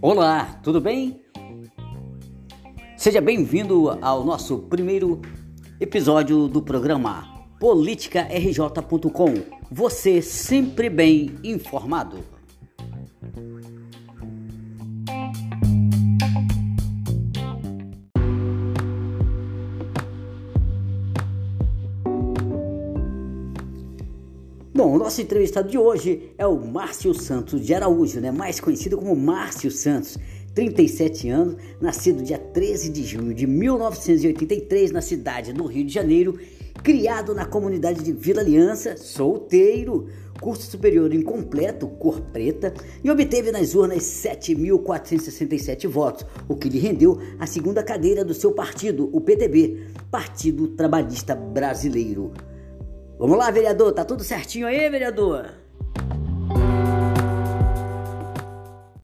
Olá, tudo bem? Seja bem-vindo ao nosso primeiro episódio do programa PolíticaRJ.com. Você sempre bem informado. Bom, o nosso entrevistado de hoje é o Márcio Santos de Araújo, né? mais conhecido como Márcio Santos, 37 anos, nascido dia 13 de junho de 1983 na cidade do Rio de Janeiro, criado na comunidade de Vila Aliança, solteiro, curso superior incompleto, cor preta, e obteve nas urnas 7.467 votos, o que lhe rendeu a segunda cadeira do seu partido, o PTB, Partido Trabalhista Brasileiro. Vamos lá, vereador, tá tudo certinho aí, vereador?